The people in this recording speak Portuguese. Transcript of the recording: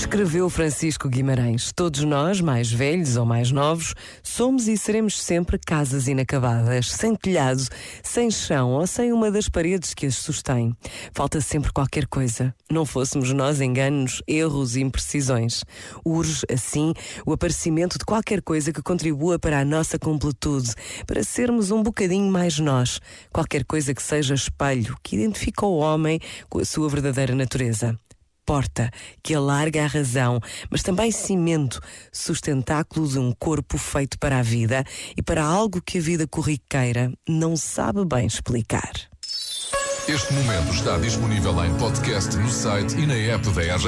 Escreveu Francisco Guimarães: Todos nós, mais velhos ou mais novos, somos e seremos sempre casas inacabadas, sem telhado, sem chão ou sem uma das paredes que as sustém. Falta sempre qualquer coisa. Não fôssemos nós enganos, erros e imprecisões. Urge, assim, o aparecimento de qualquer coisa que contribua para a nossa completude, para sermos um bocadinho mais nós. Qualquer coisa que seja espelho, que identifica o homem com a sua verdadeira natureza porta que alarga a razão, mas também cimento, sustentáculo de um corpo feito para a vida e para algo que a vida corriqueira não sabe bem explicar. Este momento está disponível em podcast no site e na app da RGF.